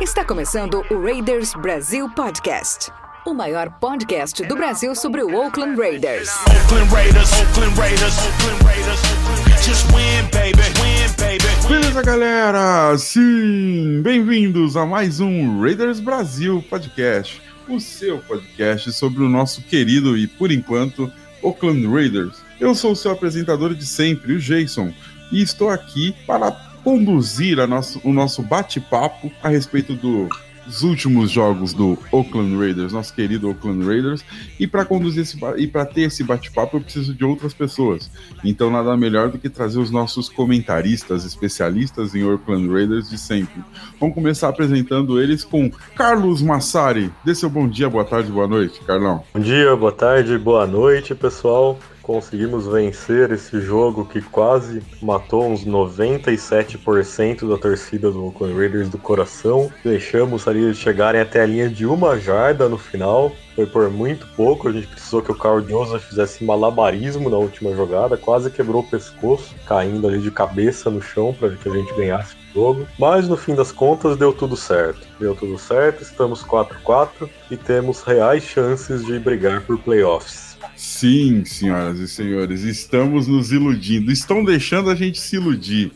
Está começando o Raiders Brasil Podcast. O maior podcast do Brasil sobre o Oakland Raiders. Oakland Raiders. Oakland Raiders. Oakland Raiders. Just win, baby. Win, baby. Beleza, galera? Sim! Bem-vindos a mais um Raiders Brasil Podcast, o seu podcast sobre o nosso querido e, por enquanto, Oakland Raiders. Eu sou o seu apresentador de sempre, o Jason, e estou aqui para conduzir nosso, o nosso bate-papo a respeito do- dos últimos jogos do Oakland Raiders, nosso querido Oakland Raiders. E para conduzir esse e para ter esse bate-papo, eu preciso de outras pessoas. Então, nada melhor do que trazer os nossos comentaristas, especialistas em Oakland Raiders de sempre. Vamos começar apresentando eles com Carlos Massari. Dê seu bom dia, boa tarde, boa noite, Carlão. Bom dia, boa tarde, boa noite, pessoal. Conseguimos vencer esse jogo que quase matou uns 97% da torcida do Oakland Raiders do coração. Deixamos ali chegarem até a linha de uma jarda no final. Foi por muito pouco, a gente precisou que o Carl Joseph fizesse malabarismo na última jogada, quase quebrou o pescoço, caindo ali de cabeça no chão para que a gente ganhasse o jogo. Mas no fim das contas deu tudo certo. Deu tudo certo, estamos 4-4 e temos reais chances de brigar por playoffs. Sim, senhoras e senhores, estamos nos iludindo. Estão deixando a gente se iludir.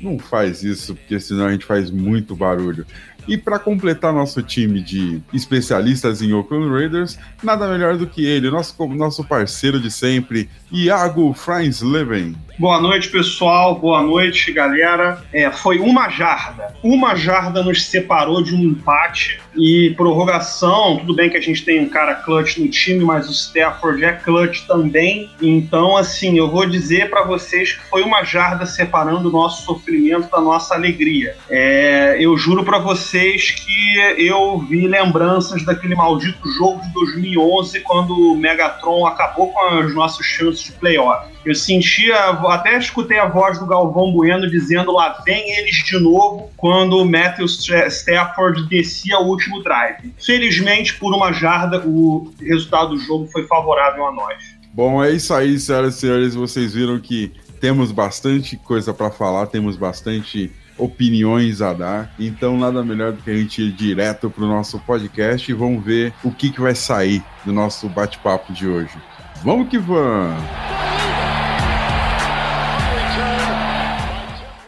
Não faz isso, porque senão a gente faz muito barulho. E para completar nosso time de especialistas em Oakland Raiders, nada melhor do que ele, nosso, nosso parceiro de sempre, Iago Freinsleben. Boa noite, pessoal. Boa noite, galera. É, foi uma jarda. Uma jarda nos separou de um empate e prorrogação. Tudo bem que a gente tem um cara clutch no time, mas o Stafford é clutch também. Então, assim, eu vou dizer pra vocês que foi uma jarda separando o nosso sofrimento da nossa alegria. É, eu juro pra vocês que eu vi lembranças daquele maldito jogo de 2011 quando o Megatron acabou com as nossas chances de playoff. Eu sentia, até escutei a voz do Galvão Bueno dizendo lá vem eles de novo quando o Matthew Stafford descia o último drive. Felizmente, por uma jarda, o resultado do jogo foi favorável a nós. Bom, é isso aí, senhoras e senhores. Vocês viram que temos bastante coisa para falar, temos bastante opiniões a dar. Então, nada melhor do que a gente ir direto para o nosso podcast e vamos ver o que, que vai sair do nosso bate-papo de hoje. Vamos que vamos!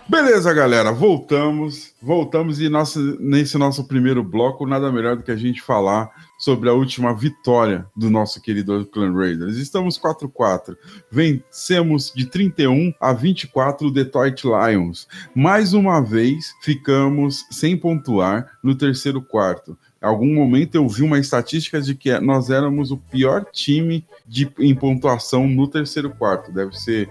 Beleza, galera, voltamos. Voltamos e nosso, nesse nosso primeiro bloco, nada melhor do que a gente falar sobre a última vitória do nosso querido Oakland Raiders. Estamos 4-4. Vencemos de 31 a 24 o Detroit Lions. Mais uma vez, ficamos sem pontuar no terceiro quarto. Algum momento eu vi uma estatística de que nós éramos o pior time de, em pontuação no terceiro quarto. Deve ser.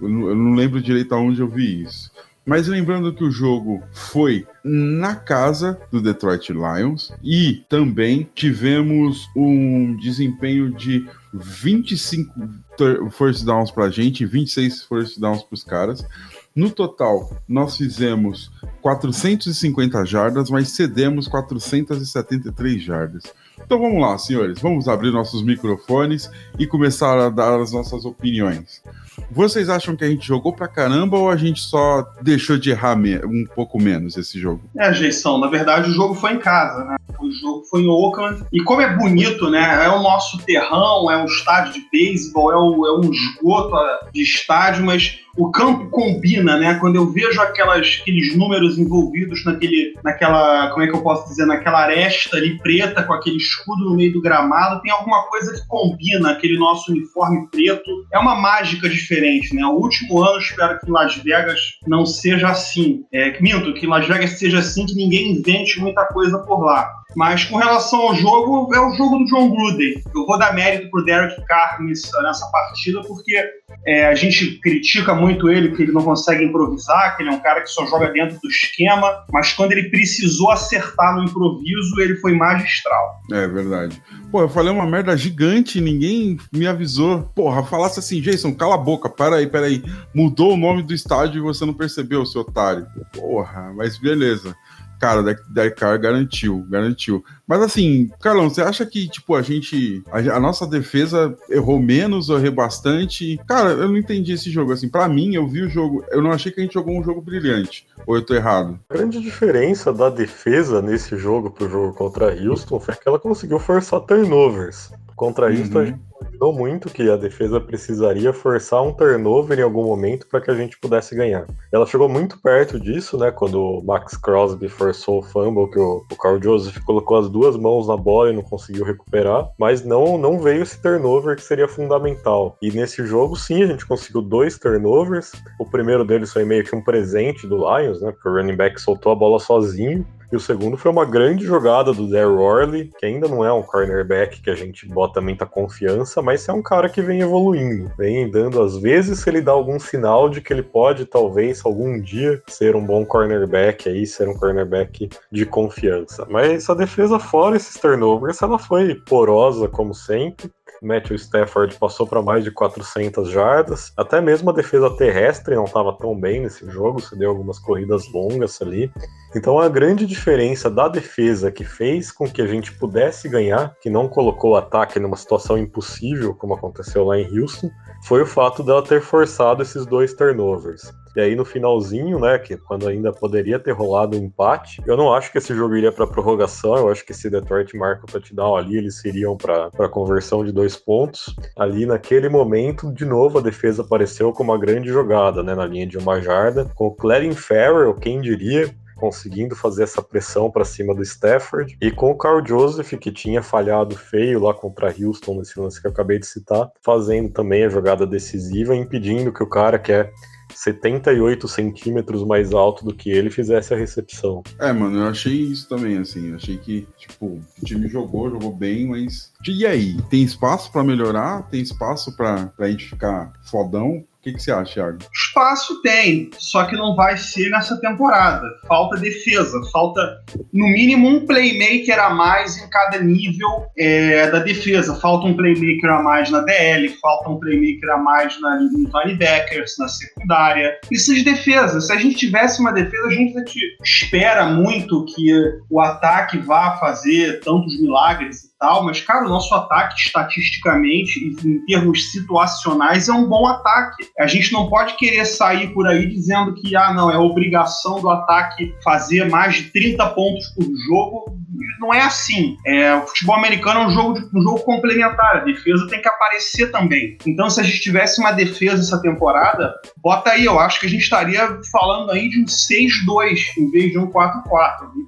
Eu não lembro direito aonde eu vi isso. Mas lembrando que o jogo foi na casa do Detroit Lions e também tivemos um desempenho de 25 tur- first downs pra gente e 26 first downs pros caras. No total, nós fizemos 450 jardas, mas cedemos 473 jardas. Então vamos lá, senhores, vamos abrir nossos microfones e começar a dar as nossas opiniões. Vocês acham que a gente jogou pra caramba ou a gente só deixou de errar um pouco menos esse jogo? É, Jeição, na verdade o jogo foi em casa, né? O jogo foi em Oakland. E como é bonito, né? É o nosso terrão, é um estádio de beisebol, é, o- é um esgoto ah, de estádio, mas o campo combina, né? Quando eu vejo aquelas, aqueles números envolvidos naquele, naquela, como é que eu posso dizer, naquela aresta ali preta com aquele escudo no meio do gramado, tem alguma coisa que combina aquele nosso uniforme preto. É uma mágica diferente, né? O último ano, espero que em Las Vegas não seja assim. É, minto, que em Las Vegas seja assim, que ninguém invente muita coisa por lá. Mas com relação ao jogo, é o jogo do John Gruden. Eu vou dar mérito pro Derek Carr nessa, partida, porque é, a gente critica muito ele, que ele não consegue improvisar, que ele é um cara que só joga dentro do esquema, mas quando ele precisou acertar no improviso, ele foi magistral. É verdade. Pô, eu falei uma merda gigante, ninguém me avisou. Porra, falasse assim, Jason, cala a boca, para aí, para aí. Mudou o nome do estádio e você não percebeu, seu otário. Porra, mas beleza. Cara, Derek Carr garantiu, garantiu. Mas assim, Carlão, você acha que, tipo, a gente. A, a, nossa defesa errou menos ou errou bastante? Cara, eu não entendi esse jogo. Assim, para mim, eu vi o jogo. Eu não achei que a gente jogou um jogo brilhante. Ou eu tô errado? A grande diferença da defesa nesse jogo pro jogo contra Houston foi que ela conseguiu forçar turnovers. Contra uhum. Houston, a gente imaginou muito que a defesa precisaria forçar um turnover em algum momento para que a gente pudesse ganhar. Ela chegou muito perto disso, né? Quando o Max Crosby forçou o fumble, que o, o Carl Joseph colocou as duas mãos na bola e não conseguiu recuperar, mas não, não veio esse turnover que seria fundamental. E nesse jogo, sim, a gente conseguiu dois turnovers. O primeiro deles foi meio que um presente do Lions, né? Porque o running back soltou a bola sozinho e o segundo foi uma grande jogada do Daryl Orley, que ainda não é um cornerback que a gente bota muita confiança, mas é um cara que vem evoluindo, vem dando às vezes se ele dá algum sinal de que ele pode talvez algum dia ser um bom cornerback aí, ser um cornerback de confiança. Mas a defesa fora esses turnovers, ela foi porosa como sempre. Matthew Stafford passou para mais de 400 jardas. Até mesmo a defesa terrestre não estava tão bem nesse jogo, se deu algumas corridas longas ali. Então a grande diferença da defesa que fez com que a gente pudesse ganhar, que não colocou o ataque numa situação impossível, como aconteceu lá em Houston, foi o fato dela ter forçado esses dois turnovers. E aí no finalzinho, né, que quando ainda poderia ter rolado um empate, eu não acho que esse jogo iria para prorrogação, eu acho que se Detroit marca o touchdown ali, eles iriam para conversão de dois pontos. Ali naquele momento, de novo a defesa apareceu com uma grande jogada, né, na linha de uma jarda, com o Clarence Farrell, quem diria, conseguindo fazer essa pressão para cima do Stafford. E com o Carl Joseph, que tinha falhado feio lá contra Houston nesse lance que eu acabei de citar, fazendo também a jogada decisiva, impedindo que o cara que é 78 centímetros mais alto do que ele fizesse a recepção. É, mano, eu achei isso também, assim. Achei que, tipo, o time jogou, jogou bem, mas. E aí? Tem espaço para melhorar? Tem espaço para a gente ficar fodão? O que, que você acha, Thiago? Espaço tem, só que não vai ser nessa temporada. Falta defesa, falta no mínimo um playmaker a mais em cada nível é, da defesa. Falta um playmaker a mais na DL, falta um playmaker a mais na, linebackers, na secundária. Precisa de defesa. Se a gente tivesse uma defesa, a gente espera muito que o ataque vá fazer tantos milagres tal, mas, cara, o nosso ataque, estatisticamente e em termos situacionais, é um bom ataque. A gente não pode querer sair por aí dizendo que, ah, não, é obrigação do ataque fazer mais de 30 pontos por jogo. Não é assim. É, o futebol americano é um jogo, um jogo complementar. A defesa tem que aparecer também. Então, se a gente tivesse uma defesa essa temporada, bota aí, eu acho que a gente estaria falando aí de um 6-2 em vez de um 4-4.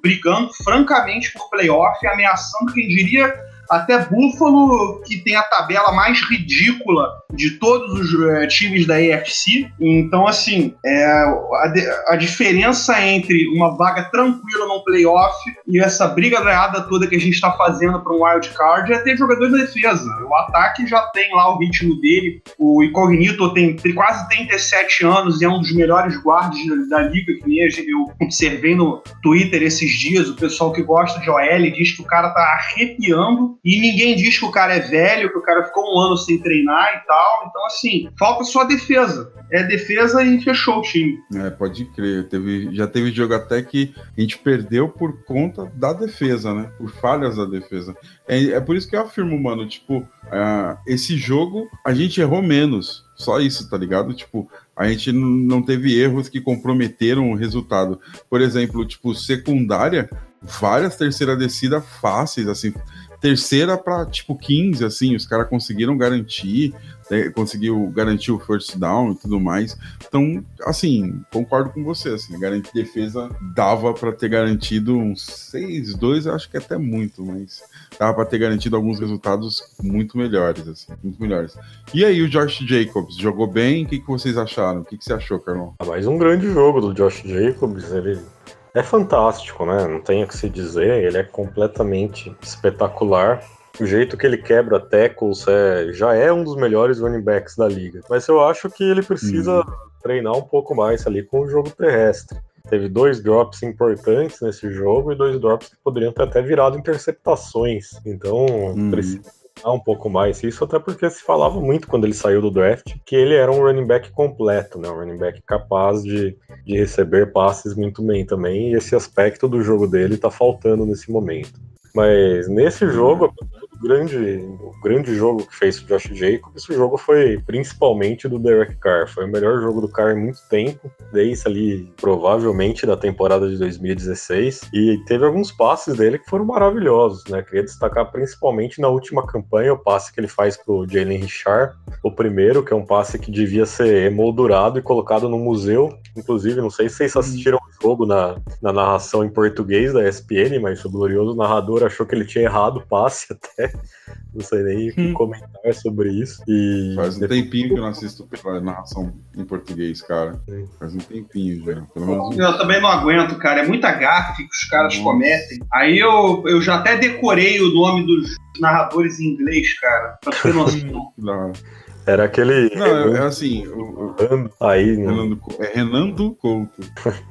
Brigando francamente por playoff, ameaçando quem diria até Buffalo, que tem a tabela mais ridícula de todos os é, times da AFC. Então, assim, é, a, a, diferença entre uma vaga tranquila no playoff e essa briga ganhada toda que a gente está fazendo para um wild card é ter jogadores de defesa. O ataque já tem lá o ritmo dele. O Incognito tem quase 37 anos e é um dos melhores guardas da, da liga, que nem eu observei no Twitter esses dias. O pessoal que gosta de OL diz que o cara tá arrepiando e ninguém diz que o cara é velho, que o cara ficou um ano sem treinar e tal. Então, assim, falta só a defesa. É defesa e fechou o time. É, pode crer. Teve, já teve jogo até que a gente perdeu por conta da defesa, né? Por falhas da defesa. É, é por isso que eu afirmo, mano, tipo, uh, esse jogo a gente errou menos. Só isso, tá ligado? Tipo, a gente não teve erros que comprometeram o resultado. Por exemplo, tipo, secundária, várias terceira descida fáceis, assim terceira para tipo 15, assim, os caras conseguiram garantir, né, conseguiu garantir o first down e tudo mais. Então, assim, concordo com você, assim, garantir defesa dava para ter garantido uns 6, 2, acho que até muito, mas dava para ter garantido alguns resultados muito melhores, assim, muito melhores. E aí o Josh Jacobs jogou bem? O que, que vocês acharam? O que, que você achou, Carlão? Ah, mais um grande jogo do Josh Jacobs, ele é fantástico, né? Não tem o que se dizer, ele é completamente espetacular. O jeito que ele quebra tackles é, já é um dos melhores running backs da liga. Mas eu acho que ele precisa uhum. treinar um pouco mais ali com o jogo terrestre. Teve dois drops importantes nesse jogo e dois drops que poderiam ter até virado interceptações. Então, uhum. precisa um pouco mais isso, até porque se falava muito quando ele saiu do draft que ele era um running back completo, né? Um running back capaz de de receber passes muito bem também, e esse aspecto do jogo dele tá faltando nesse momento. Mas nesse jogo, grande, o grande jogo que fez o Josh Jacobs, esse jogo foi principalmente do Derek Carr. Foi o melhor jogo do Carr em muito tempo, desde ali, provavelmente, da temporada de 2016. E teve alguns passes dele que foram maravilhosos, né? Queria destacar principalmente na última campanha o passe que ele faz pro Jalen Richard. O primeiro, que é um passe que devia ser emoldurado e colocado no museu. Inclusive, não sei se vocês assistiram o jogo na, na narração em português da ESPN, mas o glorioso narrador achou que ele tinha errado o passe até. Não sei nem o que Hum. comentar sobre isso. E Faz um tempinho que eu não assisto narração em português, cara. Faz um tempinho já. Pelo menos um Eu também não aguento, cara. É muita gafe que os caras Nossa. cometem. Aí eu, eu já até decorei o nome dos narradores em inglês, cara. Pra ter noção. hora. Era aquele. Não, é, assim, o, o Aí, né? Renando, é Renando Couto.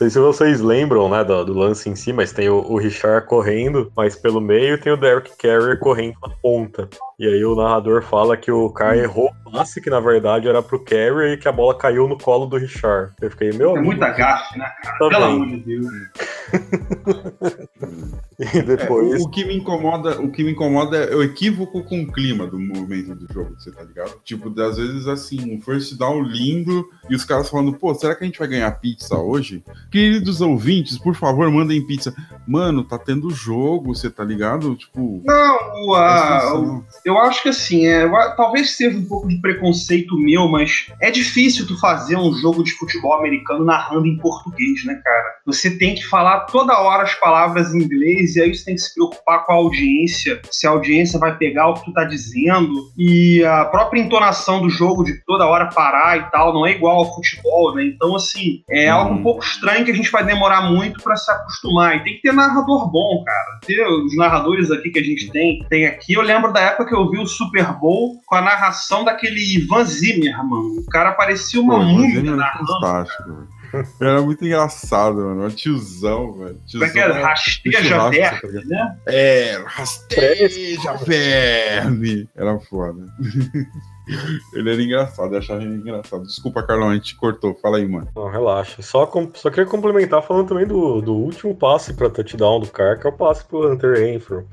Não sei se vocês lembram, né, do, do lance em si, mas tem o, o Richard correndo, mas pelo meio tem o Derek Carrier correndo na ponta. E aí o narrador fala que o Carr errou o passe, que na verdade era pro Carrier e que a bola caiu no colo do Richard. Eu fiquei, meu É amigo, muita gafe, né, cara? tá Pelo amor de Deus. E É, depois. o, o que me incomoda, o que me incomoda é o equívoco com o clima do movimento do jogo, você tá ligado? Tipo, às vezes assim, um first down lindo e os caras falando, pô, será que a gente vai ganhar pizza hoje? Queridos ouvintes, por favor, mandem pizza. Mano, tá tendo jogo, você tá ligado? Tipo, Não, o, a- o- atenção. eu acho que assim, é, eu- talvez seja um pouco de preconceito meu, mas é difícil tu fazer um jogo de futebol americano narrando em português, né, cara? Você tem que falar toda hora as palavras em inglês e aí você tem que se preocupar com a audiência, se a audiência vai pegar o que tu tá dizendo e a própria entonação do jogo de toda hora parar e tal, não é igual ao futebol, né? Então, assim, é Uhum. algo um pouco estranho que a gente vai demorar muito pra se acostumar. E tem que ter narrador bom, cara. Ter os narradores aqui que a gente tem, tem aqui. Eu lembro da época que eu vi o Super Bowl com a narração daquele Ivan Zimmerman. O cara parecia uma pô, múmia era narrando. fantástico. Era muito engraçado, mano. Um tiozão, velho. Como Tiozão é que é? era- Rasteja churrasco, verde, tá né? É, rasteja verme. Era foda. Ele era engraçado, eu achava ele engraçado. Desculpa, Carlão, a gente cortou. Fala aí, mano. Não, relaxa. Só, com- só queria complementar falando também do, do último passe pra touchdown do Carr, que é o passe pro Hunter Renfrew.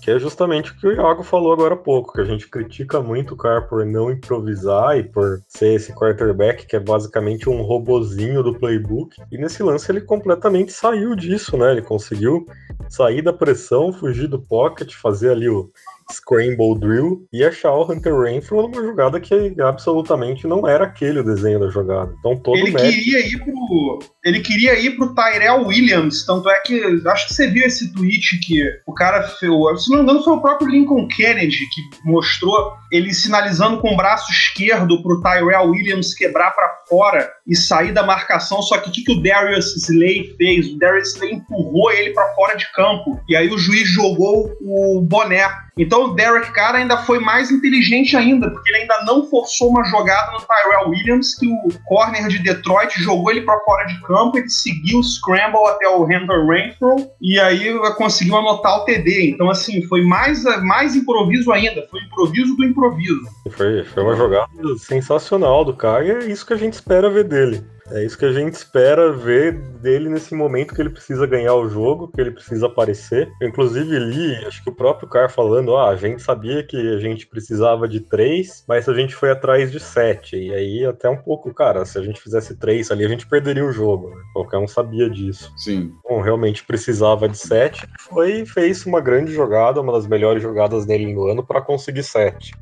Que é justamente o que o Iago falou agora há pouco, que a gente critica muito o Carr por não improvisar e por ser esse quarterback que é basicamente um robozinho do playbook. E nesse lance ele completamente saiu disso, né? Ele conseguiu sair da pressão, fugir do pocket, fazer ali o scramble drill e achar o Hunter Renfrew numa jogada que absolutamente não era aquele o desenho da jogada. Então todo Ele queria ir pro. Ele queria ir pro Tyrell Williams. Tanto é que. Acho que você viu esse tweet que o cara fez. Se não me engano, foi o próprio Lincoln Kennedy que mostrou ele sinalizando com o braço esquerdo pro Tyrell Williams quebrar pra fora e sair da marcação. Só que o que, que o Darius Slay fez? O Darius Slay empurrou ele pra fora de campo. E aí o juiz jogou o boné. Então o Derek Carr ainda foi mais inteligente ainda, porque ele ainda não forçou uma jogada no Tyrell Williams, que o corner de Detroit jogou ele pra fora de campo, ele seguiu o scramble até o Hunter Renfrew e aí conseguiu anotar o TD. Então assim, foi mais, mais improviso ainda, foi improviso do improviso. Foi, foi uma jogada sensacional do cara e é isso que a gente espera ver dele. É isso que a gente espera ver dele nesse momento que ele precisa ganhar o jogo, que ele precisa aparecer. Eu, inclusive, li, acho que o próprio cara falando: ah, a gente sabia que a gente precisava de três, mas a gente foi atrás de sete. E aí, até um pouco, cara, se a gente fizesse três ali, a gente perderia o jogo. Né? Qualquer um sabia disso. Sim. Bom, realmente precisava de sete. Foi fez uma grande jogada, uma das melhores jogadas dele no ano, para conseguir sete.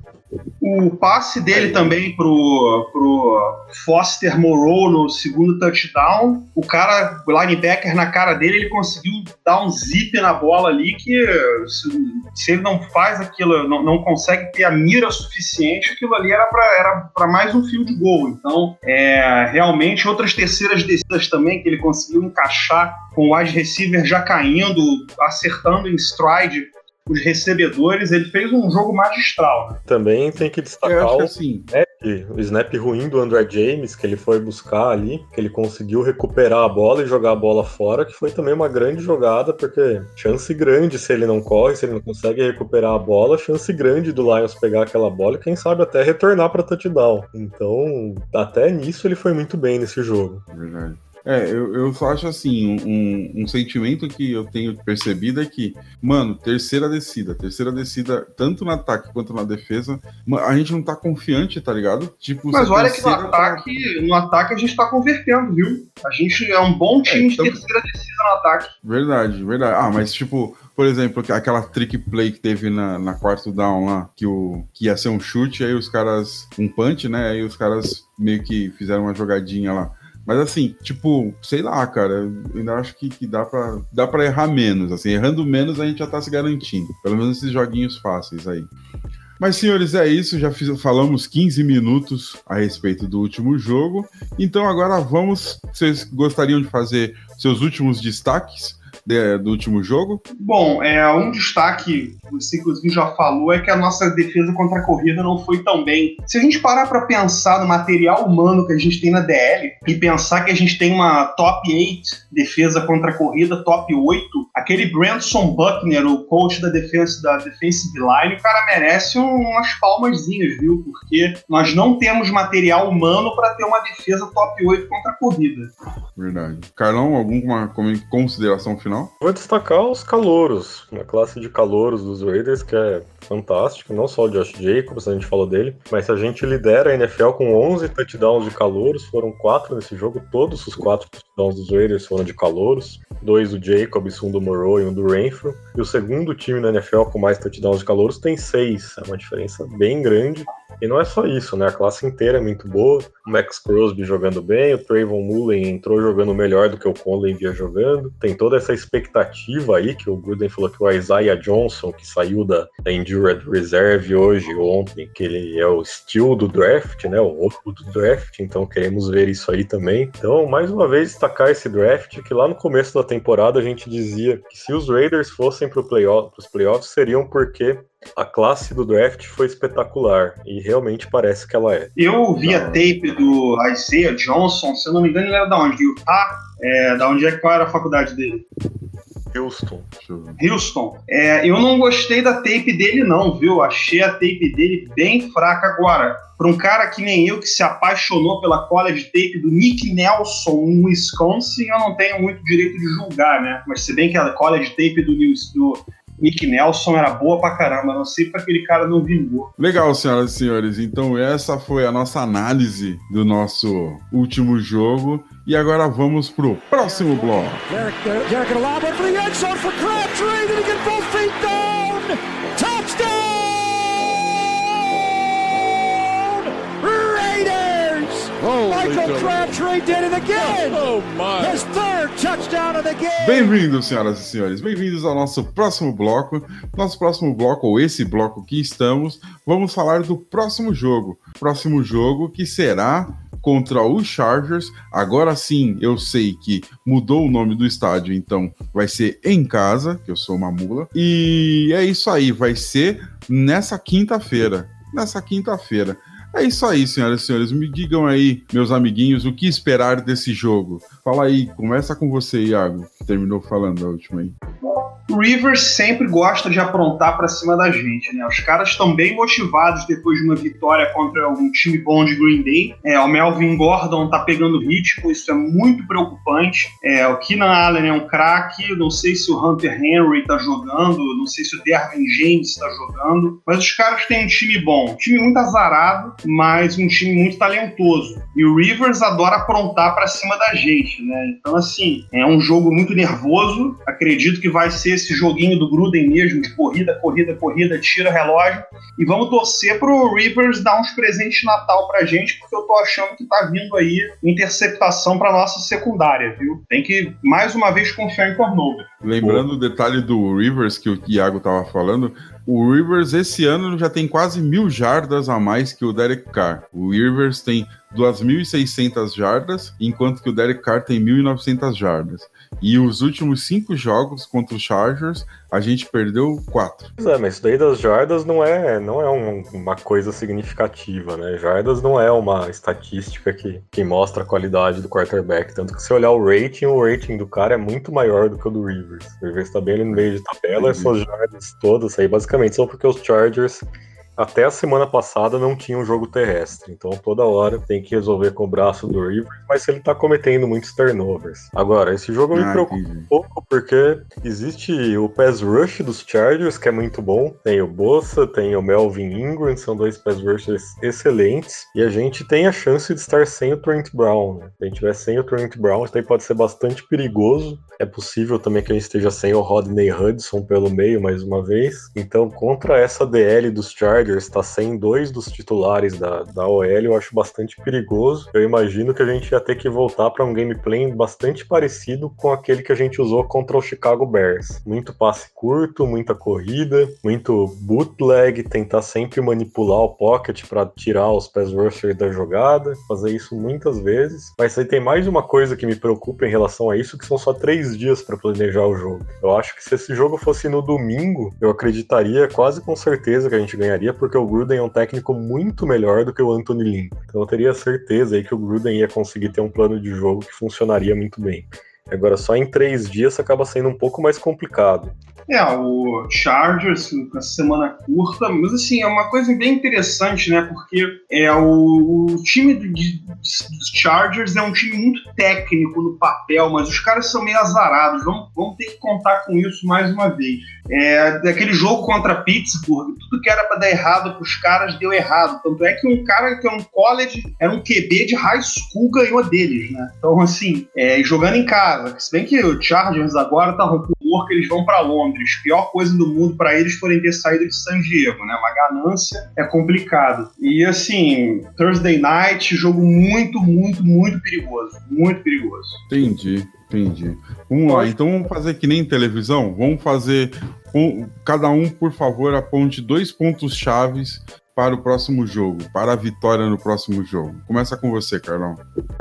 O passe dele também pro, pro Foster Moreau no segundo touchdown, o cara, o linebacker na cara dele, ele conseguiu dar um zip na bola ali que se, se ele não faz aquilo, não, não consegue ter a mira suficiente, aquilo ali era para mais um fio de gol. Então, é, realmente, outras terceiras descidas também que ele conseguiu encaixar com o wide receiver já caindo, acertando em stride os recebedores, ele fez um jogo magistral. Né? Também tem que destacar acho que o assim, snap, o snap ruim do André James, que ele foi buscar ali, que ele conseguiu recuperar a bola e jogar a bola fora, que foi também uma grande jogada, porque chance grande se ele não corre, se ele não consegue recuperar a bola, chance grande do Lions pegar aquela bola e quem sabe até retornar para touchdown. Então, até nisso ele foi muito bem nesse jogo. verdade. É, eu, eu só acho assim, um, um sentimento que eu tenho percebido é que, mano, terceira descida, terceira descida, tanto no ataque quanto na defesa, a gente não tá confiante, tá ligado? Tipo, Mas olha que no tá- ataque, no ataque a gente tá convertendo, viu? A gente é um bom time de então- terceira descida no ataque. Verdade, verdade. Ah, mas tipo, por exemplo, aquela trick play que teve na, na quarto down lá, que, o, que ia ser um chute, aí os caras. Um punch, né? Aí os caras meio que fizeram uma jogadinha lá. Mas assim, tipo, sei lá, cara, ainda acho que, que dá, pra, dá pra errar menos. Assim, errando menos a gente já tá se garantindo. Pelo menos esses joguinhos fáceis aí. Mas, senhores, é isso. Já fiz- falamos 15 minutos a respeito do último jogo. Então, agora vamos. Vocês gostariam de fazer seus últimos destaques de- do último jogo? Bom, é, um destaque, você inclusive já falou, é que a nossa defesa contra a corrida não foi tão bem. Se a gente parar pra pensar no material humano que a gente tem na DL e pensar que a gente tem uma top 8 defesa contra a corrida, top 8, aquele Brandson Buckner, o coach da defesa da defensive line, o cara merece um- umas palmazinhas, viu? Porque nós não temos material humano pra ter uma defesa top 8 contra a corrida. Verdade. Carlão, alguma consideração final? Vou destacar os calouros, uma classe de calouros dos Raiders que é fantástico, não só o Josh Jacobs, a gente falou dele, mas a gente lidera a NFL com 11 touchdowns de calouros, foram quatro nesse jogo, todos os quatro touchdowns dos Raiders foram de calouros, dois do Jacobs, um do Moreau e um do Renfro, e o segundo time na NFL com mais touchdowns de calouros tem seis, é uma diferença bem grande, e não é só isso, né? A classe inteira é muito boa. O Max Crosby jogando bem, o Trayvon Mullen entrou jogando melhor do que o Conley via jogando. Tem toda essa expectativa aí que o Gruden falou que o Isaiah Johnson, que saiu da, da Injured Reserve hoje, ontem, que ele é o steel do draft, né? O roubo do draft, então queremos ver isso aí também. Então, mais uma vez, destacar esse draft, que lá no começo da temporada a gente dizia que se os Raiders fossem para os playoffs seriam porque a classe do draft foi espetacular e realmente parece que ela é. Eu vi a tape do Isaiah Johnson, se eu não me engano, ele era da onde? De Utah? É, da onde é que qual era a faculdade dele? Houston. Houston. É, eu não gostei da tape dele, não, viu? Achei a tape dele bem fraca agora. Para um cara que nem eu, que se apaixonou pela college tape do Nick Nelson em Wisconsin, eu não tenho muito direito de julgar, né? Mas se bem que a college tape do, do Nick Nelson era boa pra caramba, não sei porque aquele cara não vingou. Legal, senhoras e senhores. Então, essa foi a nossa análise do nosso último jogo. E agora vamos pro próximo bloco. Derek, Derek, Derek Michael Crabtree did it again. Oh my! His third touchdown of the game. Bem-vindos, senhoras e senhores. Bem-vindos ao nosso próximo bloco. Nosso próximo bloco, ou esse bloco que estamos, vamos falar do próximo jogo. Próximo jogo que será contra os Chargers. Agora sim, eu sei que mudou o nome do estádio, então vai ser em casa, que eu sou uma mula. E é isso aí, vai ser nessa quinta-feira. Nessa quinta-feira. É isso aí, senhoras e senhores. Me digam aí, meus amiguinhos, o que esperar desse jogo. Fala aí, começa com você, Iago, que terminou falando a última aí. O Rivers sempre gosta de aprontar pra cima da gente, né? Os caras estão bem motivados depois de uma vitória contra algum time bom de Green Bay. É, o Melvin Gordon tá pegando ritmo, isso é muito preocupante. É, o Keenan Allen é um craque, não sei se o Hunter Henry tá jogando, não sei se o Dervin James tá jogando, mas os caras têm um time bom, um time muito azarado, mas um time muito talentoso. E o Rivers adora aprontar pra cima da gente, né? Então, assim, é um jogo muito nervoso. Acredito que vai ser esse joguinho do Gruden mesmo, de corrida, corrida, corrida, tira relógio. E vamos torcer pro Rivers dar uns presentes de Natal pra gente, porque eu tô achando que tá vindo aí interceptação pra nossa secundária, viu? Tem que, mais uma vez, confiar em turnover. Lembrando o detalhe do Rivers que o Iago tava falando, o Rivers esse ano já tem quase mil jardas a mais que o Derek Carr. O Rivers tem 2.600 jardas, enquanto que o Derek Carr tem 1.900 jardas. E os últimos cinco jogos contra os Chargers, a gente perdeu quatro. Pois é, mas isso daí das jardas não é, não é um- uma coisa significativa, né? Jardas não é uma estatística que, que mostra a qualidade do quarterback. Tanto que se olhar o rating, o rating do cara é muito maior do que o do Rivers. O Rivers tá bem ali no meio de tabela, essas jardas todas aí basicamente são porque os Chargers até a semana passada não tinha um jogo terrestre. Então toda hora tem que resolver com o braço do Rivers, mas ele tá cometendo muitos turnovers. Agora, esse jogo me Ah, preocupa um pouco porque existe o pass rush dos Chargers, que é muito bom. Tem o Bossa, tem o Melvin Ingram, são dois pass rushers excelentes. E a gente tem a chance de estar sem o Trent Brown. né? Se a gente tiver sem o Trent Brown, isso daí pode ser bastante perigoso. É possível também que a gente esteja sem o Rodney Hudson pelo meio mais uma vez. Então, contra essa DL dos Chargers, tá sem dois dos titulares da, da OL, eu acho bastante perigoso. Eu imagino que a gente ia ter que voltar para um gameplay bastante parecido com aquele que a gente usou contra o Chicago Bears. Muito passe curto, muita corrida, muito bootleg, tentar sempre manipular o pocket para tirar os pass rushers da jogada, fazer isso muitas vezes. Mas aí tem mais uma coisa que me preocupa em relação a isso, que são só três dias para planejar o jogo. Eu acho que se esse jogo fosse no domingo, eu acreditaria quase com certeza que a gente ganharia, porque o Gruden é um técnico muito melhor do que o Anthony Lynn. Então eu teria certeza aí que o Gruden ia conseguir ter um plano de jogo que funcionaria muito bem. Agora, só em três dias acaba sendo um pouco mais complicado. É, o Chargers com essa semana curta, mas assim, é uma coisa bem interessante, né? Porque é o, o time do- de- dos Chargers é um time muito técnico no papel, mas os caras são meio azarados. Vamos, vamos ter que contar com isso mais uma vez. É, daquele jogo contra Pittsburgh, tudo que era pra dar errado pros caras deu errado. Tanto é que um cara que é um college, era um QB de high school, ganhou deles, né? Então, assim, é, jogando em casa. Se bem que o Chargers agora tá com rumor que eles vão pra Londres. Pior coisa do mundo pra eles forem ter saído de San Diego, né? Uma ganância é complicado. E assim, Thursday night, jogo muito, muito, muito perigoso. Muito perigoso. Entendi, entendi. Vamos lá, então vamos fazer que nem televisão? Vamos fazer. um- cada um, por favor, aponte dois pontos chaves para o próximo jogo, para a vitória no próximo jogo. Começa com você, Carlão.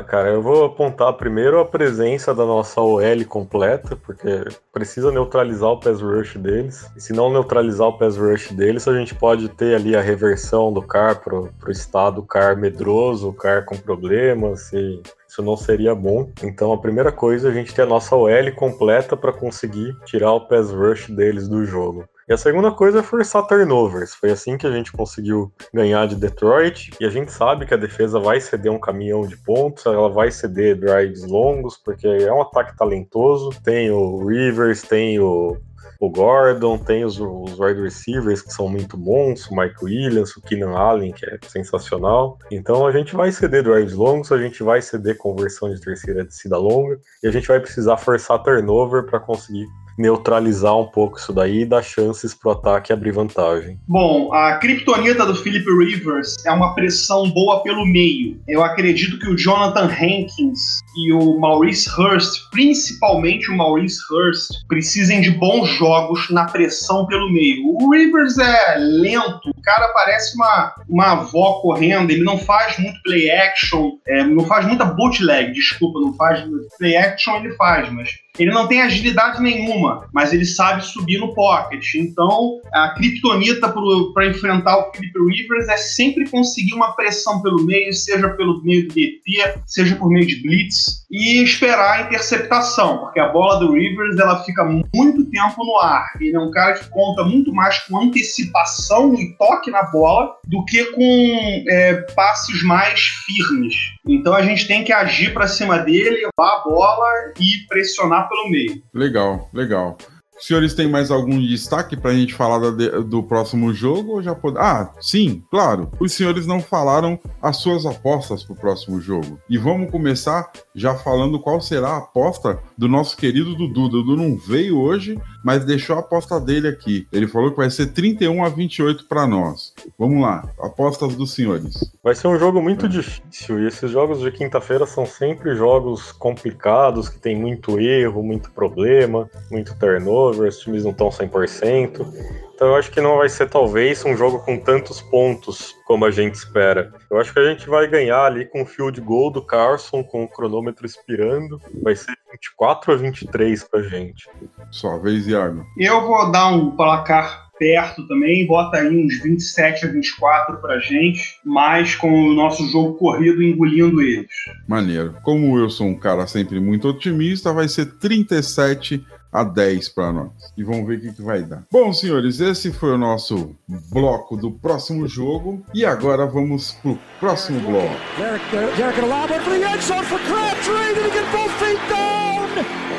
Cara, eu vou apontar primeiro a presença da nossa OL completa, porque precisa neutralizar o pass rush deles. E se não neutralizar o pass rush deles, a gente pode ter ali a reversão do CAR pro, pro estado CAR medroso, CAR com problemas, e isso não seria bom. Então a primeira coisa é a gente ter a nossa OL completa para conseguir tirar o pass rush deles do jogo. E a segunda coisa é forçar turnovers. Foi assim que a gente conseguiu ganhar de Detroit. E a gente sabe que a defesa vai ceder um caminhão de pontos, ela vai ceder drives longos, porque é um ataque talentoso. Tem o Rivers, tem o, o Gordon, tem os, os wide receivers que são muito bons, o Mike Williams, o Keenan Allen, que é sensacional. Então a gente vai ceder drives longos, a gente vai ceder conversão de terceira descida longa, e a gente vai precisar forçar turnover para conseguir neutralizar um pouco isso daí e dar chances pro ataque abrir vantagem. Bom, a criptonita do Philip Rivers é uma pressão boa pelo meio. Eu acredito que o Jonathan Hankins e o Maurice Hurst, principalmente o Maurice Hurst, precisem de bons jogos na pressão pelo meio. O Rivers é lento, o cara parece uma, uma avó correndo, ele não faz muito play action, é, não faz muita bootleg, desculpa, não faz play action, ele faz, mas ele não tem agilidade nenhuma, mas ele sabe subir no pocket. Então, a criptonita para enfrentar o Philip Rivers é sempre conseguir uma pressão pelo meio, seja pelo meio do DT, seja por meio de blitz, e esperar a interceptação, porque a bola do Rivers ela fica muito tempo no ar. Ele é um cara que conta muito mais com antecipação e toque na bola do que com é, passes mais firmes. Então a gente tem que agir para cima dele, levar a bola e pressionar pelo meio. Legal, legal. Senhores, tem mais algum destaque para a gente falar da do próximo jogo? Ou já pode... Ah, sim, claro. Os senhores não falaram as suas apostas para o próximo jogo. E vamos começar já falando qual será a aposta do nosso querido Dudu. Dudu não veio hoje, mas deixou a aposta dele aqui. Ele falou que vai ser 31 a 28 para nós. Vamos lá, apostas dos senhores. Vai ser um jogo muito difícil e esses jogos de quinta-feira são sempre jogos complicados, que tem muito erro, muito problema, muito turnover, os times não estão 100%. Então eu acho que não vai ser talvez um jogo com tantos pontos como a gente espera. Eu acho que a gente vai ganhar ali com o field goal do Carson, com o cronômetro expirando. Vai ser 24 a 23 pra gente. Sua vez, Iago. Eu vou dar um placar perto também, bota aí uns 27 a 24 pra gente, mas com o nosso jogo corrido engolindo eles. Maneiro. Como eu sou um cara sempre muito otimista, vai ser 37 a 10 para nós. E vamos ver o que, que vai dar. Bom, senhores, esse foi o nosso bloco do próximo jogo. E agora vamos pro próximo bloco.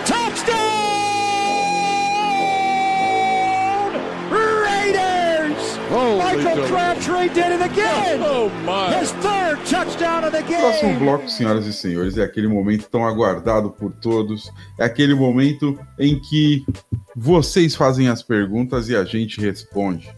Touchdown! Raiders! Michael Crabtree did it again! Oh, my. His third touchdown of the game! Próximo bloco, senhoras e senhores, é aquele momento tão aguardado por todos. É aquele momento em que vocês fazem as perguntas e a gente responde.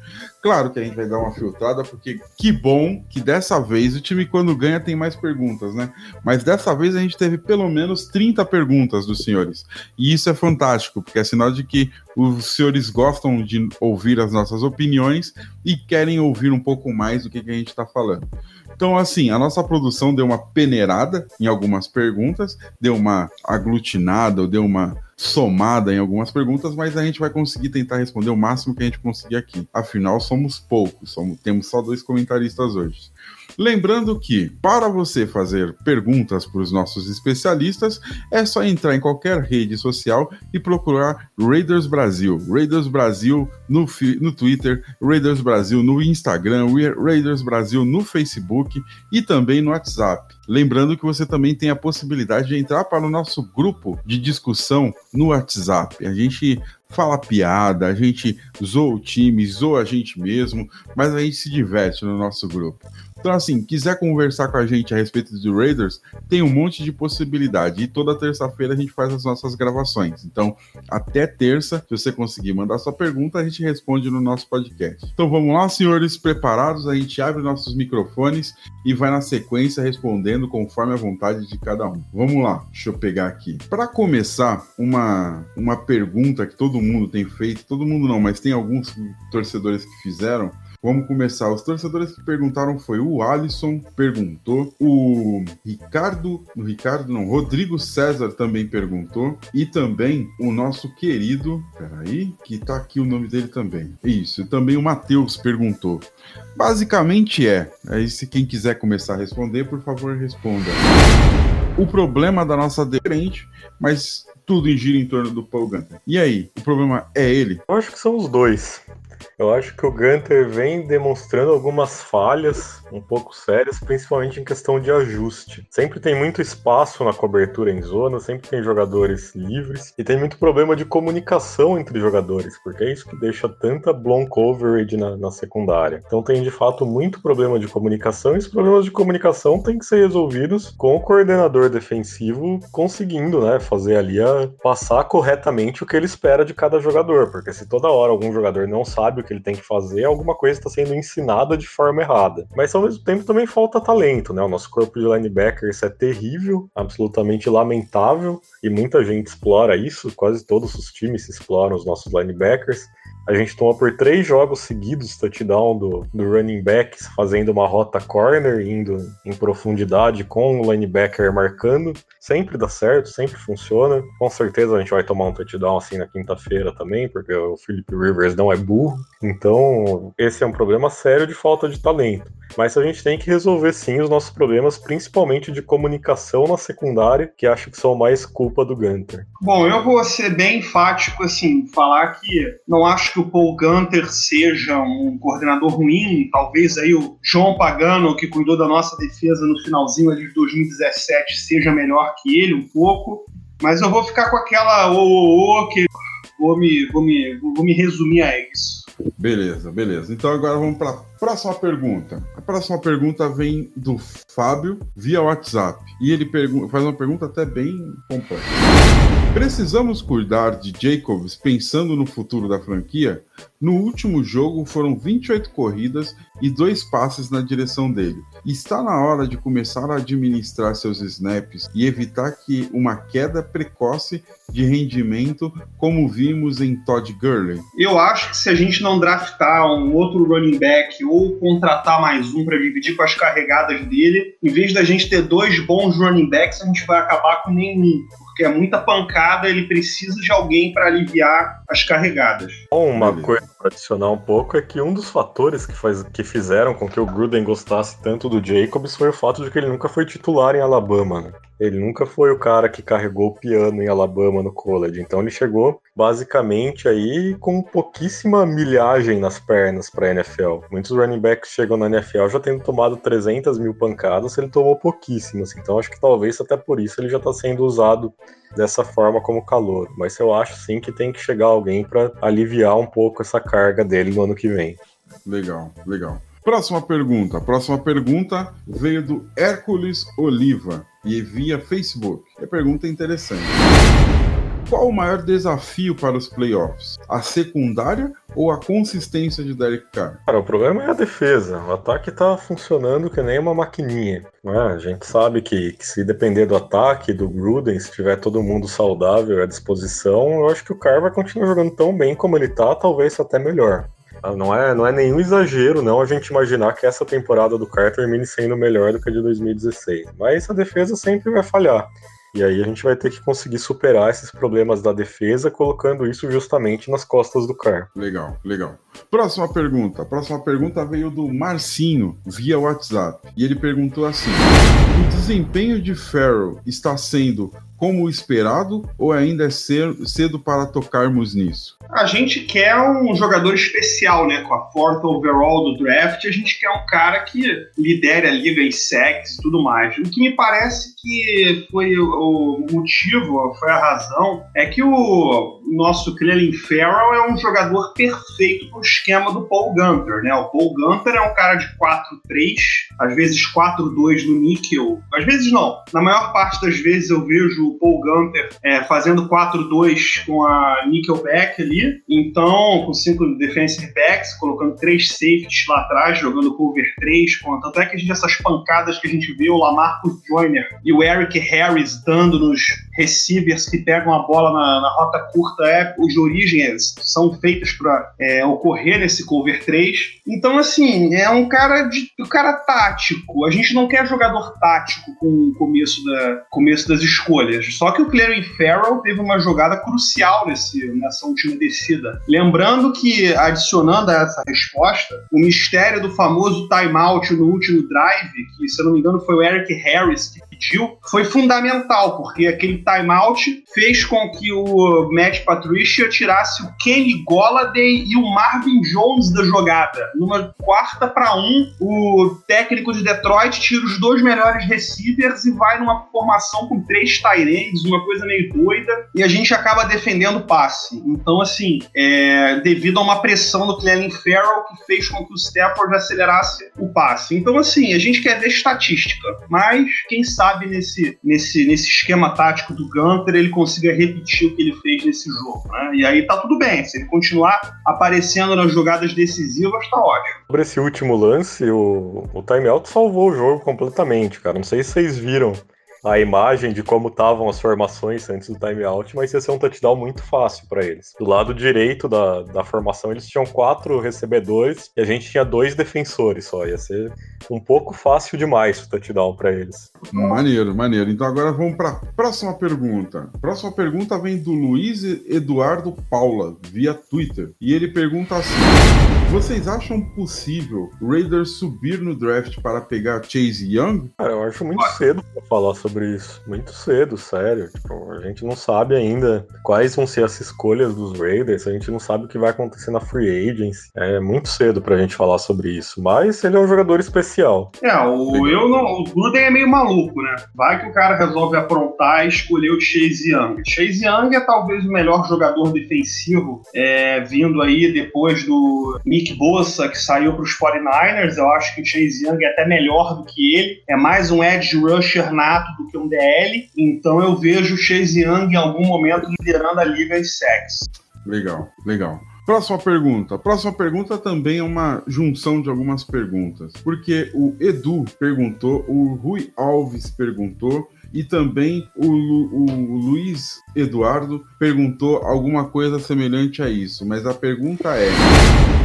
Claro que a gente vai dar uma filtrada, porque que bom que dessa vez o time, quando ganha, tem mais perguntas, né? Mas dessa vez a gente teve pelo menos 30 perguntas dos senhores. E isso é fantástico, porque é sinal de que os senhores gostam de ouvir as nossas opiniões e querem ouvir um pouco mais do que, que a gente está falando. Então, assim, a nossa produção deu uma peneirada em algumas perguntas, deu uma aglutinada, ou deu uma somada em algumas perguntas, mas a gente vai conseguir tentar responder o máximo que a gente conseguir aqui. Afinal, somos poucos, somos, temos só dois comentaristas hoje. Lembrando que, para você fazer perguntas para os nossos especialistas, é só entrar em qualquer rede social e procurar Raiders Brasil. Raiders Brasil no, no Twitter, Raiders Brasil no Instagram, Raiders Brasil no Facebook e também no WhatsApp. Lembrando que você também tem a possibilidade de entrar para o nosso grupo de discussão no WhatsApp. A gente fala piada, a gente zoa o time, zoa a gente mesmo, mas a gente se diverte no nosso grupo. Então, assim, quiser conversar com a gente a respeito do Raiders, tem um monte de possibilidade. E toda terça-feira a gente faz as nossas gravações. Então, até terça, se você conseguir mandar sua pergunta, a gente responde no nosso podcast. Então, vamos lá, senhores, preparados? A gente abre nossos microfones e vai na sequência respondendo conforme a vontade de cada um. Vamos lá, deixa eu pegar aqui. Para começar, uma, uma pergunta que todo mundo tem feito, todo mundo não, mas tem alguns torcedores que fizeram Vamos começar. Os torcedores que perguntaram foi o Alisson, perguntou, o Ricardo, o Ricardo não, Rodrigo César também perguntou, e também o nosso querido, peraí, que tá aqui o nome dele também. Isso, também o Matheus perguntou. Basicamente é, aí se quem quiser começar a responder, por favor, responda. O problema da nossa diferente, mas tudo gira em torno do Paul Gunter. E aí, o problema é ele? Eu acho que são os dois. Eu acho que o Gunter vem demonstrando algumas falhas um pouco sérias, principalmente em questão de ajuste. Sempre tem muito espaço na cobertura em zona, sempre tem jogadores livres e tem muito problema de comunicação entre jogadores, porque é isso que deixa tanta blown coverage na, na secundária. Então tem de fato muito problema de comunicação e os problemas de comunicação têm que ser resolvidos com o coordenador defensivo conseguindo, né, fazer ali a passar corretamente o que ele espera de cada jogador, porque se toda hora algum jogador não sabe o que ele tem que fazer, alguma coisa está sendo ensinada de forma errada. Mas ao mesmo tempo também falta talento, né? O nosso corpo de linebackers é terrível, absolutamente lamentável, e muita gente explora isso, quase todos os times exploram os nossos linebackers. A gente toma por três jogos seguidos touchdown do, do running back, fazendo uma rota corner, indo em profundidade com o linebacker marcando. Sempre dá certo, sempre funciona. Com certeza a gente vai tomar um touchdown assim na quinta-feira também, porque o Philip Rivers não é burro. Então, esse é um problema sério de falta de talento. Mas a gente tem que resolver sim os nossos problemas, principalmente de comunicação na secundária, que acho que são mais culpa do Gunter. Bom, eu vou ser bem enfático, assim, falar que não acho que o Paul Gunter seja um coordenador ruim, talvez aí o João Pagano, que cuidou da nossa defesa no finalzinho de 2017, seja melhor que ele um pouco, mas eu vou ficar com aquela ô, ô, ô que vou me, vou, me, vou me resumir a isso. Beleza, beleza. Então agora vamos para a próxima pergunta. A próxima pergunta vem do Fábio via WhatsApp. E ele faz uma pergunta até bem complexa. Precisamos cuidar de Jacobs pensando no futuro da franquia? No último jogo foram 28 corridas e dois passes na direção dele. Está na hora de começar a administrar seus snaps e evitar que uma queda precoce de rendimento, como vimos em Todd Gurley? Eu acho que se a gente não draftar um outro running back ou contratar mais um para dividir com as carregadas dele, em vez da gente ter dois bons running backs, a gente vai acabar com nenhum porque é muita pancada, ele precisa de alguém para aliviar as carregadas. Uma coisa para adicionar um pouco, é que um dos fatores que, faz, que fizeram com que o Gruden gostasse tanto do Jacobs foi o fato de que ele nunca foi titular em Alabama, né? Ele nunca foi o cara que carregou o piano em Alabama no college. Então ele chegou basicamente aí com pouquíssima milhagem nas pernas para NFL. Muitos running backs chegam na NFL já tendo tomado 300 mil pancadas, ele tomou pouquíssimas. Então acho que talvez até por isso ele já está sendo usado dessa forma como calor. Mas eu acho sim que tem que chegar alguém para aliviar um pouco essa carga dele no ano que vem. Legal, legal. Próxima pergunta. Próxima pergunta veio do Hércules Oliva e via Facebook. A pergunta é interessante. Qual o maior desafio para os playoffs? A secundária ou a consistência de Derek Carr? Cara, o problema é a defesa. O ataque tá funcionando que nem uma maquininha. Né? A gente sabe que, que, se depender do ataque, do Gruden, se tiver todo mundo saudável à disposição, eu acho que o Carr vai continuar jogando tão bem como ele tá, talvez até melhor. Ah, não é, não é nenhum exagero, não, a gente imaginar que essa temporada do Carr termine sendo melhor do que a de 2016. Mas a defesa sempre vai falhar. E aí a gente vai ter que conseguir superar esses problemas da defesa, colocando isso justamente nas costas do Carr. Legal, legal. Próxima pergunta. próxima pergunta veio do Marcinho, via WhatsApp. E ele perguntou assim: O desempenho de Farrell está sendo como esperado ou ainda é cedo para tocarmos nisso? A gente quer um jogador especial, né? Com a fourth overall do draft, a gente quer um cara que lidere a liga em sacks e tudo mais. O que me parece que foi o motivo, foi a razão, é que o nosso Clelin Farrell é um jogador perfeito para o esquema do Paul Gunter, né? O Paul Gunter é um cara de 4-3, às vezes 4-2 no níquel, às vezes não. Na maior parte das vezes eu vejo o Paul Gunter é, fazendo 4-2 com a Nickelback ali, então com cinco defensive backs, colocando três safeties lá atrás, jogando cover 3, com, tanto é que a gente, essas pancadas que a gente vê, o Lamarcus Joyner e o Eric Harris dando nos receivers que pegam a bola na, na rota curta, é, de origens são feitas para é, ocorrer nesse cover 3. Então, assim, é um cara de um cara tático. A gente não quer jogador tático com o começo, da, começo das escolhas. Só que o Clary Farrell teve uma jogada crucial nesse, nessa última descida. Lembrando que, adicionando a essa resposta, o mistério do famoso timeout no último drive, que se eu não me engano foi o Eric Harris que pediu, foi fundamental, porque aquele timeout fez com que o Matt Patricia tirasse o Kenny Golladay e o Marvin Jones da jogada. Numa quarta para um, o técnico de Detroit tira os dois melhores receivers e vai numa formação com três Tyrands, uma coisa meio doida, e a gente acaba defendendo o passe. Então, assim, é, devido a uma pressão do Clelin Farrell que fez com que o Stafford acelerasse o passe. Então, assim, a gente quer ver estatística, mas quem sabe nesse, nesse, nesse esquema tático do Gunter ele consiga repetir o que ele fez nesse jogo, né? E aí tá tudo bem, se ele continuar aparecendo nas jogadas decisivas, tá ótimo. Sobre esse último lance, o, o timeout salvou o jogo completamente, cara. Não sei se vocês viram a imagem de como estavam as formações antes do timeout, mas ia ser um touchdown muito fácil para eles. Do lado direito da, da formação, eles tinham quatro recebedores e a gente tinha dois defensores só. Ia ser um pouco fácil demais o touchdown para eles. Maneiro, maneiro. Então agora vamos para a próxima pergunta. Próxima pergunta vem do Luiz Eduardo Paula, via Twitter. E ele pergunta assim: Vocês acham possível Raiders subir no draft para pegar Chase Young? Cara, eu acho muito cedo para falar sobre isso muito cedo, sério. Tipo, a gente não sabe ainda quais vão ser as escolhas dos Raiders, a gente não sabe o que vai acontecer na free agency. É muito cedo pra gente falar sobre isso, mas ele é um jogador especial. É, o, eu não, o Gruden é meio maluco, né? Vai que o cara resolve aprontar e escolher o Chase Young. Chase Young é talvez o melhor jogador defensivo é, vindo aí depois do Nick Bossa, que saiu para os 49ers. Eu acho que o Chase Young é até melhor do que ele. É mais um edge rusher nato do que um DL, então eu vejo o Chase Young em algum momento liderando a liga em sex. Legal, legal. Próxima pergunta. Próxima pergunta também é uma junção de algumas perguntas. Porque o Edu perguntou, o Rui Alves perguntou e também o, o, o Luiz Eduardo perguntou alguma coisa semelhante a isso, mas a pergunta é: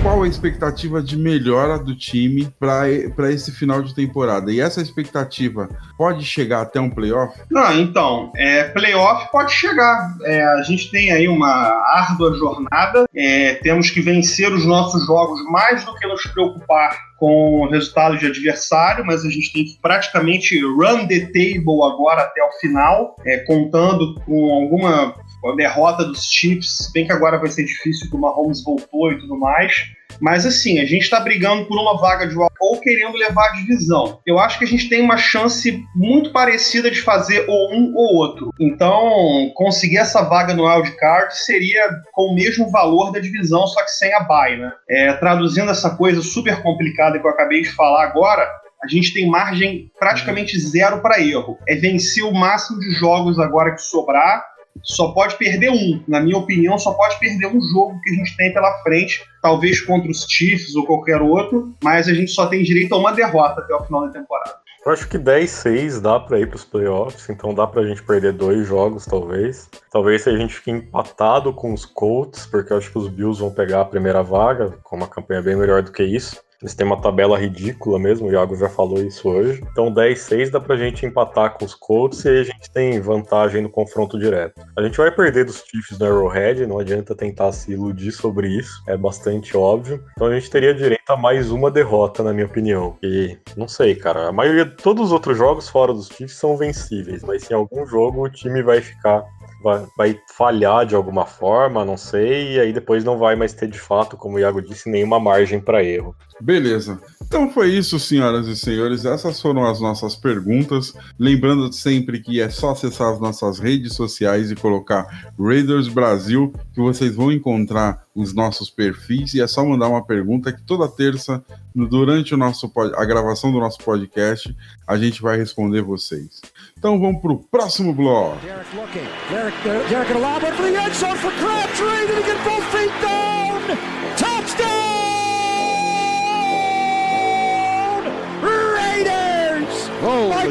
qual a expectativa de melhora do time para esse final de temporada? E essa expectativa pode chegar até um playoff? Não, então, é, playoff pode chegar. É, a gente tem aí uma árdua jornada, é, temos que vencer os nossos jogos mais do que nos preocupar com o resultado de adversário, mas a gente tem que praticamente run the table agora até o final, é, contando com alguma derrota dos Chiefs, bem que agora vai ser difícil que o Mahomes voltou e tudo mais. Mas assim, a gente está brigando por uma vaga de ou querendo levar a divisão. Eu acho que a gente tem uma chance muito parecida de fazer ou um ou outro. Então, conseguir essa vaga no wildcard seria com o mesmo valor da divisão, só que sem a bye, né? É, traduzindo essa coisa super complicada que eu acabei de falar agora, a gente tem margem praticamente zero para erro. É vencer o máximo de jogos agora que sobrar só pode perder um. Na minha opinião, só pode perder um jogo que a gente tem pela frente, talvez contra os Chiefs ou qualquer outro, mas a gente só tem direito a uma derrota até o final da temporada. Eu acho que 10-6 dá para ir para os playoffs, então dá para a gente perder dois jogos, talvez. Talvez se a gente fique empatado com os Colts, porque eu acho que os Bills vão pegar a primeira vaga, com uma campanha bem melhor do que isso. Eles têm uma tabela ridícula mesmo, o Iago já falou isso hoje. Então 10-6 dá pra gente empatar com os Colts e a gente tem vantagem no confronto direto. A gente vai perder dos Chiefs no Arrowhead, não adianta tentar se iludir sobre isso, é bastante óbvio. Então a gente teria direito a mais uma derrota, na minha opinião. E não sei, cara, a maioria, todos os outros jogos fora dos Chiefs são vencíveis, mas em algum jogo o time vai ficar vai, vai falhar de alguma forma, não sei, e aí depois não vai mais ter de fato, como o Iago disse, nenhuma margem para erro. Beleza. Então foi isso, senhoras e senhores. Essas foram as nossas perguntas. Lembrando sempre que é só acessar as nossas redes sociais e colocar Raiders Brasil, que vocês vão encontrar os nossos perfis e é só mandar uma pergunta que toda terça, durante o nosso, a gravação do nosso podcast, a gente vai responder vocês. Então vamos para o próximo bloco. Derek looking. Derek, Derek,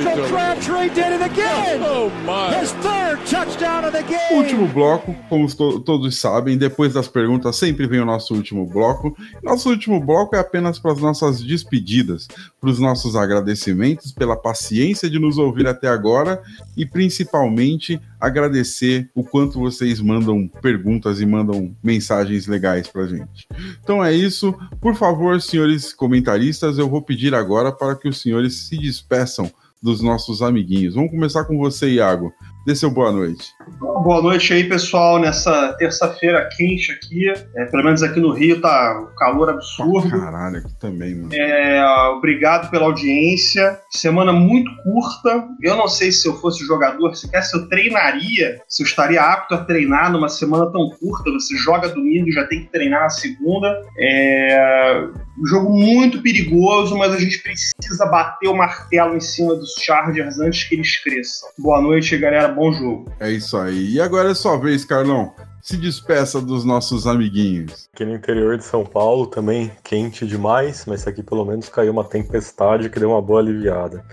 Michael Crabtree did it again. Oh, my. His third Último bloco, como to todos sabem, depois das perguntas sempre vem o nosso último bloco. Nosso último bloco é apenas para as nossas despedidas, para os nossos agradecimentos pela paciência de nos ouvir até agora e principalmente agradecer o quanto vocês mandam perguntas e mandam mensagens legais para gente. Então é isso. Por favor, senhores comentaristas, eu vou pedir agora para que os senhores se despeçam dos nossos amiguinhos. Vamos começar com você, Iago. Dê seu boa noite. Boa noite aí, pessoal, nessa terça-feira quente aqui. É, pelo menos aqui no Rio tá um calor absurdo. Oh, caralho, aqui também, mano. É, obrigado pela audiência. Semana muito curta. Eu não sei se eu fosse jogador, se quer se eu treinaria, se eu estaria apto a treinar numa semana tão curta. Você joga domingo e já tem que treinar na segunda. É um jogo muito perigoso, mas a gente precisa bater o martelo em cima dos Chargers antes que eles cresçam. Boa noite, galera. Bom jogo. É isso aí. E agora é sua vez, Carlão. Se despeça dos nossos amiguinhos. Aqui no interior de São Paulo também quente demais, mas aqui pelo menos caiu uma tempestade que deu uma boa aliviada.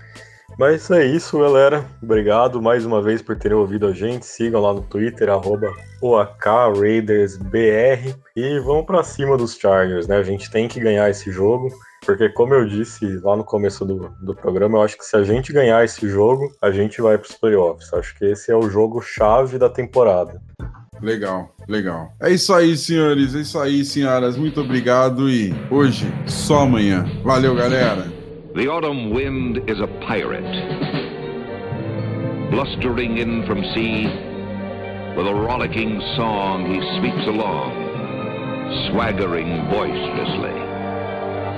Mas é isso, galera. Obrigado mais uma vez por terem ouvido a gente. Sigam lá no Twitter, arroba OAKRaidersBR. E vamos para cima dos Chargers, né? A gente tem que ganhar esse jogo. Porque, como eu disse lá no começo do, do programa, eu acho que se a gente ganhar esse jogo, a gente vai para os playoffs. Acho que esse é o jogo-chave da temporada. Legal, legal. É isso aí, senhores. É isso aí, senhoras. Muito obrigado e hoje, só amanhã. Valeu, galera. The autumn wind is a pirate, blustering in from sea. With a rollicking song he sweeps along, swaggering boisterously.